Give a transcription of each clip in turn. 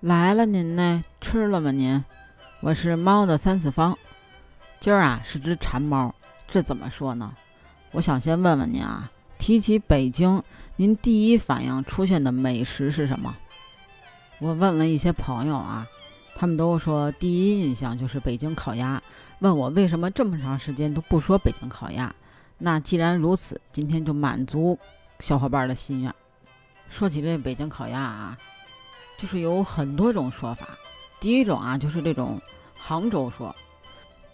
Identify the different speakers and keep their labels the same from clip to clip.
Speaker 1: 来了，您呢？吃了吗？您？我是猫的三次方，今儿啊是只馋猫，这怎么说呢？我想先问问您啊，提起北京，您第一反应出现的美食是什么？我问了一些朋友啊，他们都说第一印象就是北京烤鸭。问我为什么这么长时间都不说北京烤鸭？那既然如此，今天就满足小伙伴的心愿。说起这北京烤鸭啊。就是有很多种说法，第一种啊，就是这种杭州说。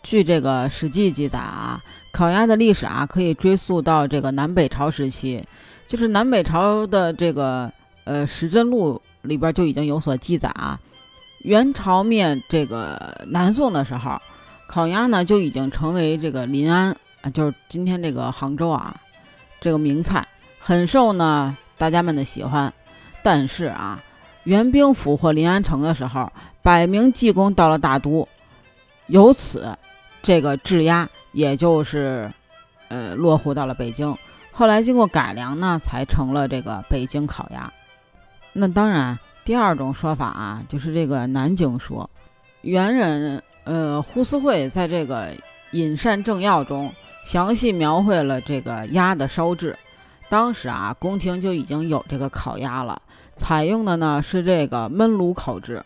Speaker 1: 据这个《史记》记载啊，烤鸭的历史啊，可以追溯到这个南北朝时期。就是南北朝的这个呃《时珍录》里边就已经有所记载啊。元朝灭这个南宋的时候，烤鸭呢就已经成为这个临安啊，就是今天这个杭州啊，这个名菜，很受呢大家们的喜欢。但是啊。援兵俘获临安城的时候，百名济公到了大都，由此，这个制鸭也就是，呃，落户到了北京。后来经过改良呢，才成了这个北京烤鸭。那当然，第二种说法啊，就是这个南京说。元人呃胡思慧在这个《饮膳正要》中详细描绘了这个鸭的烧制。当时啊，宫廷就已经有这个烤鸭了。采用的呢是这个焖炉烤制，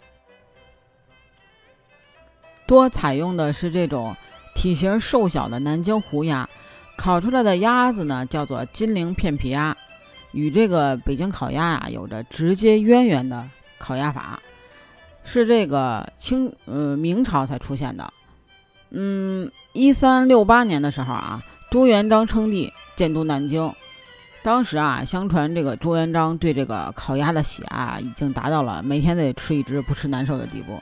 Speaker 1: 多采用的是这种体型瘦小的南京胡鸭，烤出来的鸭子呢叫做金陵片皮鸭，与这个北京烤鸭呀有着直接渊源的烤鸭法，是这个清呃明朝才出现的。嗯，一三六八年的时候啊，朱元璋称帝，建都南京。当时啊，相传这个朱元璋对这个烤鸭的喜爱已经达到了每天得吃一只不吃难受的地步。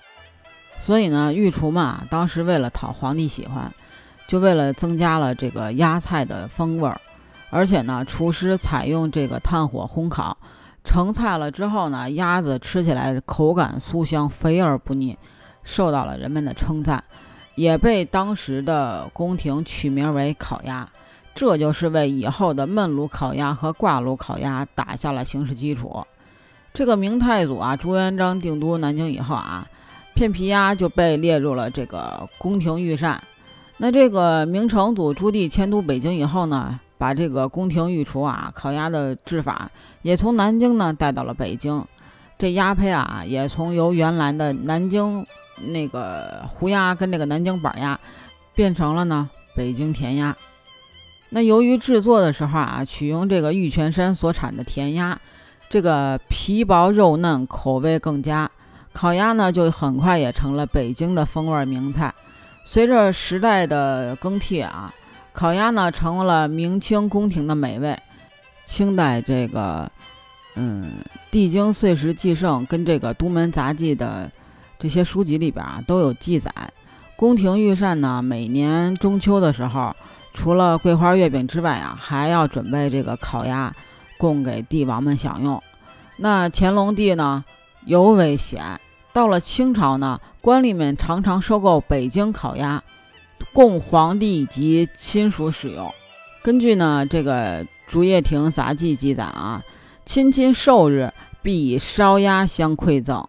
Speaker 1: 所以呢，御厨嘛，当时为了讨皇帝喜欢，就为了增加了这个鸭菜的风味儿，而且呢，厨师采用这个炭火烘烤成菜了之后呢，鸭子吃起来口感酥香，肥而不腻，受到了人们的称赞，也被当时的宫廷取名为烤鸭。这就是为以后的焖炉烤鸭和挂炉烤鸭打下了形式基础。这个明太祖啊，朱元璋定都南京以后啊，片皮鸭就被列入了这个宫廷御膳。那这个明成祖朱棣迁都北京以后呢，把这个宫廷御厨啊烤鸭的制法也从南京呢带到了北京。这鸭胚啊，也从由原来的南京那个胡鸭跟这个南京板鸭，变成了呢北京甜鸭。那由于制作的时候啊，取用这个玉泉山所产的甜鸭，这个皮薄肉嫩，口味更佳。烤鸭呢，就很快也成了北京的风味名菜。随着时代的更替啊，烤鸭呢成为了明清宫廷的美味。清代这个，嗯，《帝京岁时记胜》跟这个《都门杂记》的这些书籍里边啊都有记载，宫廷御膳呢，每年中秋的时候。除了桂花月饼之外啊，还要准备这个烤鸭，供给帝王们享用。那乾隆帝呢，尤为喜爱。到了清朝呢，官吏们常常收购北京烤鸭，供皇帝以及亲属使用。根据呢这个《竹叶亭杂记》记载啊，亲亲寿日必以烧鸭相馈赠。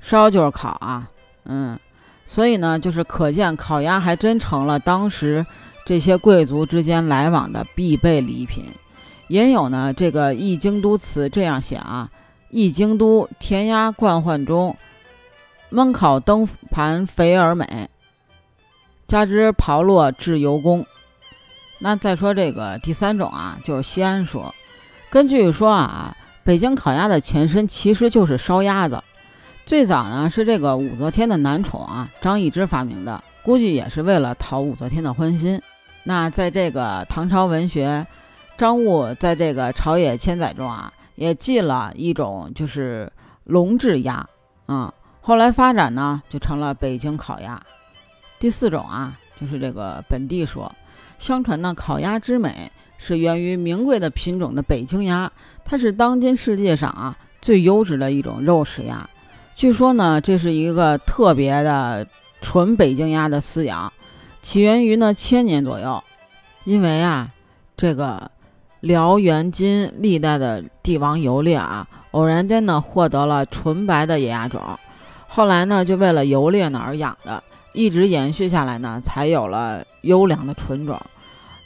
Speaker 1: 烧就是烤啊，嗯，所以呢，就是可见烤鸭还真成了当时。这些贵族之间来往的必备礼品，也有呢。这个《易京都词》这样写啊：“易京都甜鸭冠幻中，焖烤灯盘肥而美，加之炮烙至油工。”那再说这个第三种啊，就是西安说。根据说啊，北京烤鸭的前身其实就是烧鸭子，最早呢是这个武则天的男宠啊张易之发明的，估计也是为了讨武则天的欢心。那在这个唐朝文学，张悟在这个《朝野千载》中啊，也记了一种就是龙制鸭，啊，后来发展呢就成了北京烤鸭。第四种啊，就是这个本地说，相传呢烤鸭之美是源于名贵的品种的北京鸭，它是当今世界上啊最优质的一种肉食鸭。据说呢，这是一个特别的纯北京鸭的饲养。起源于呢千年左右，因为啊，这个辽元金历代的帝王游猎啊，偶然间呢获得了纯白的野鸭种，后来呢就为了游猎呢而养的，一直延续下来呢才有了优良的纯种，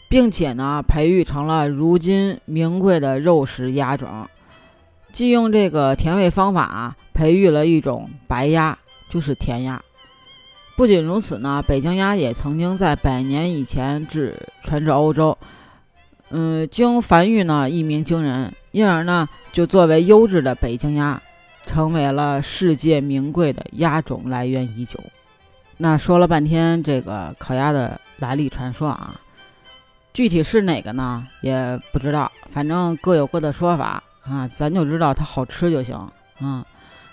Speaker 1: 并且呢培育成了如今名贵的肉食鸭种。既用这个甜味方法啊培育了一种白鸭，就是甜鸭。不仅如此呢，北京鸭也曾经在百年以前至传至欧洲。嗯，经繁育呢，一鸣惊人，因而呢，就作为优质的北京鸭，成为了世界名贵的鸭种来源已久。那说了半天这个烤鸭的来历传说啊，具体是哪个呢？也不知道，反正各有各的说法啊。咱就知道它好吃就行啊。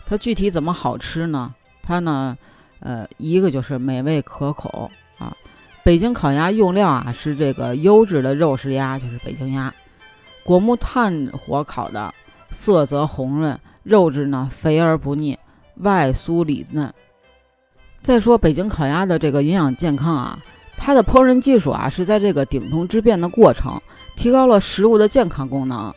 Speaker 1: 它具体怎么好吃呢？它呢，呃，一个就是美味可口啊。北京烤鸭用料啊是这个优质的肉食鸭，就是北京鸭，果木炭火烤的，色泽红润，肉质呢肥而不腻，外酥里嫩。再说北京烤鸭的这个营养健康啊，它的烹饪技术啊是在这个鼎通之变的过程，提高了食物的健康功能。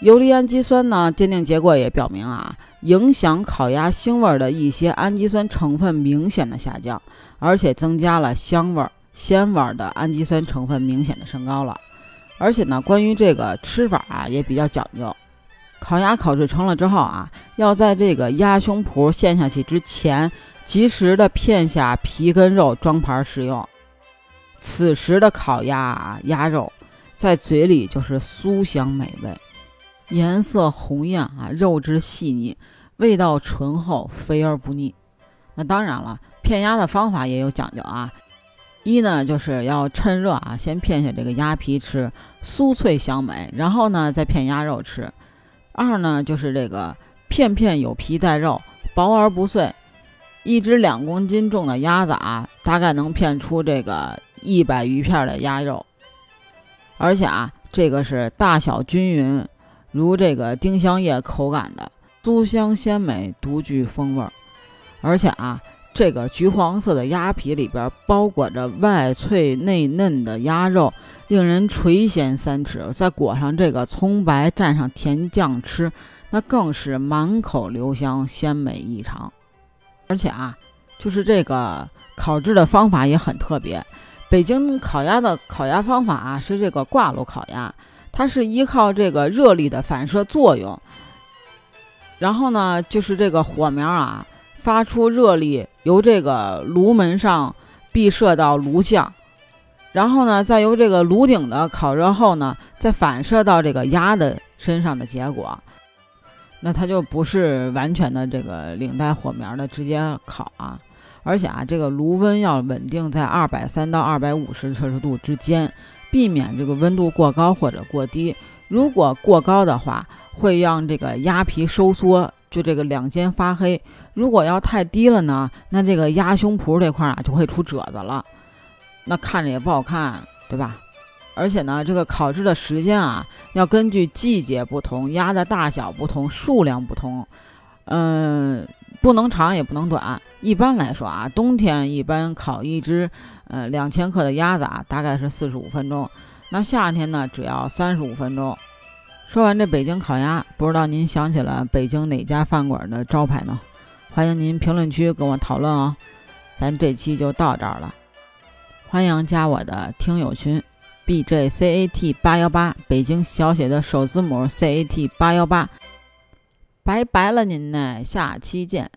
Speaker 1: 游离氨基酸呢，鉴定结果也表明啊，影响烤鸭腥味的一些氨基酸成分明显的下降，而且增加了香味。鲜味的氨基酸成分明显的升高了，而且呢，关于这个吃法啊也比较讲究。烤鸭烤制成了之后啊，要在这个鸭胸脯陷下去之前，及时的片下皮跟肉装盘食用。此时的烤鸭啊，鸭肉在嘴里就是酥香美味，颜色红艳啊，肉质细腻，味道醇厚，肥而不腻。那当然了，片鸭的方法也有讲究啊。一呢，就是要趁热啊，先片下这个鸭皮吃，酥脆香美，然后呢再片鸭肉吃。二呢，就是这个片片有皮带肉，薄而不碎。一只两公斤重的鸭子啊，大概能片出这个一百余片的鸭肉，而且啊，这个是大小均匀，如这个丁香叶口感的，酥香鲜美，独具风味儿，而且啊。这个橘黄色的鸭皮里边包裹着外脆内嫩的鸭肉，令人垂涎三尺。再裹上这个葱白，蘸上甜酱吃，那更是满口留香，鲜美异常。而且啊，就是这个烤制的方法也很特别。北京烤鸭的烤鸭方法啊，是这个挂炉烤鸭，它是依靠这个热力的反射作用，然后呢，就是这个火苗啊。发出热力，由这个炉门上闭射到炉巷，然后呢，再由这个炉顶的烤热后呢，再反射到这个鸭的身上的结果，那它就不是完全的这个领带火苗的直接烤啊，而且啊，这个炉温要稳定在二百三到二百五十摄氏度之间，避免这个温度过高或者过低。如果过高的话，会让这个鸭皮收缩。就这个两肩发黑，如果要太低了呢，那这个鸭胸脯这块啊就会出褶子了，那看着也不好看，对吧？而且呢，这个烤制的时间啊，要根据季节不同、鸭的大小不同、数量不同，嗯，不能长也不能短。一般来说啊，冬天一般烤一只呃两千克的鸭子啊，大概是四十五分钟，那夏天呢，只要三十五分钟。说完这北京烤鸭，不知道您想起了北京哪家饭馆的招牌呢？欢迎您评论区跟我讨论哦。咱这期就到这儿了，欢迎加我的听友群，B J C A T 八幺八，北京小写的首字母 C A T 八幺八。拜拜了您呢，下期见。